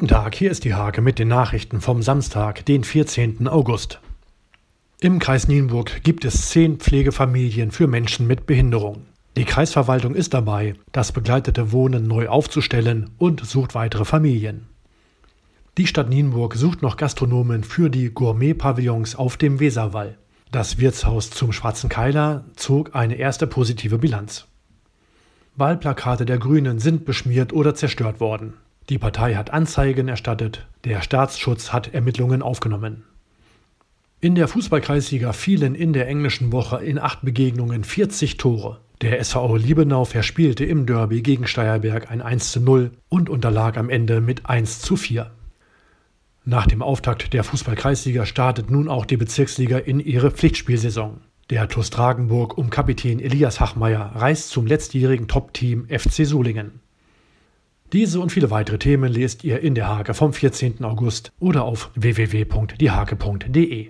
Guten Tag, hier ist die Hake mit den Nachrichten vom Samstag, den 14. August. Im Kreis Nienburg gibt es zehn Pflegefamilien für Menschen mit Behinderung. Die Kreisverwaltung ist dabei, das begleitete Wohnen neu aufzustellen und sucht weitere Familien. Die Stadt Nienburg sucht noch Gastronomen für die Gourmet-Pavillons auf dem Weserwall. Das Wirtshaus zum Schwarzen Keiler zog eine erste positive Bilanz. Wahlplakate der Grünen sind beschmiert oder zerstört worden. Die Partei hat Anzeigen erstattet, der Staatsschutz hat Ermittlungen aufgenommen. In der Fußballkreisliga fielen in der englischen Woche in acht Begegnungen 40 Tore. Der SV Liebenau verspielte im Derby gegen Steierberg ein 1 zu 0 und unterlag am Ende mit 1 zu 4. Nach dem Auftakt der Fußballkreisliga startet nun auch die Bezirksliga in ihre Pflichtspielsaison. Der TuS Dragenburg um Kapitän Elias Hachmeier reist zum letztjährigen Top-Team FC Solingen. Diese und viele weitere Themen lest ihr in der Hake vom 14. August oder auf www.diehake.de.